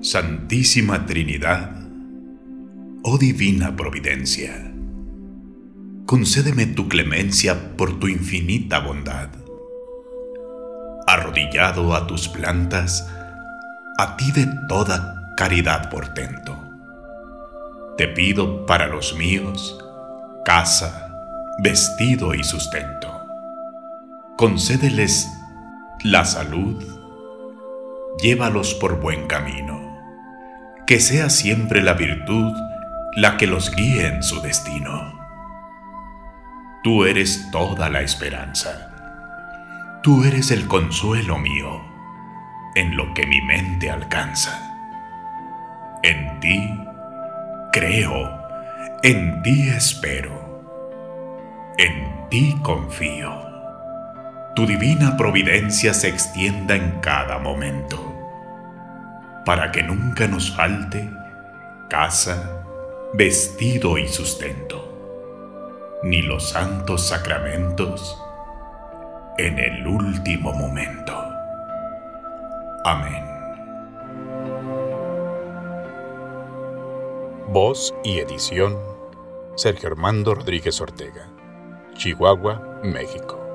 Santísima Trinidad, oh Divina Providencia, concédeme tu clemencia por tu infinita bondad. Arrodillado a tus plantas, a ti de toda caridad portento. Te pido para los míos casa, vestido y sustento. Concédeles la salud, llévalos por buen camino. Que sea siempre la virtud la que los guíe en su destino. Tú eres toda la esperanza. Tú eres el consuelo mío en lo que mi mente alcanza. En ti creo, en ti espero, en ti confío. Tu divina providencia se extienda en cada momento, para que nunca nos falte casa, vestido y sustento, ni los santos sacramentos en el último momento. Amén. Voz y edición Sergio Armando Rodríguez Ortega, Chihuahua, México.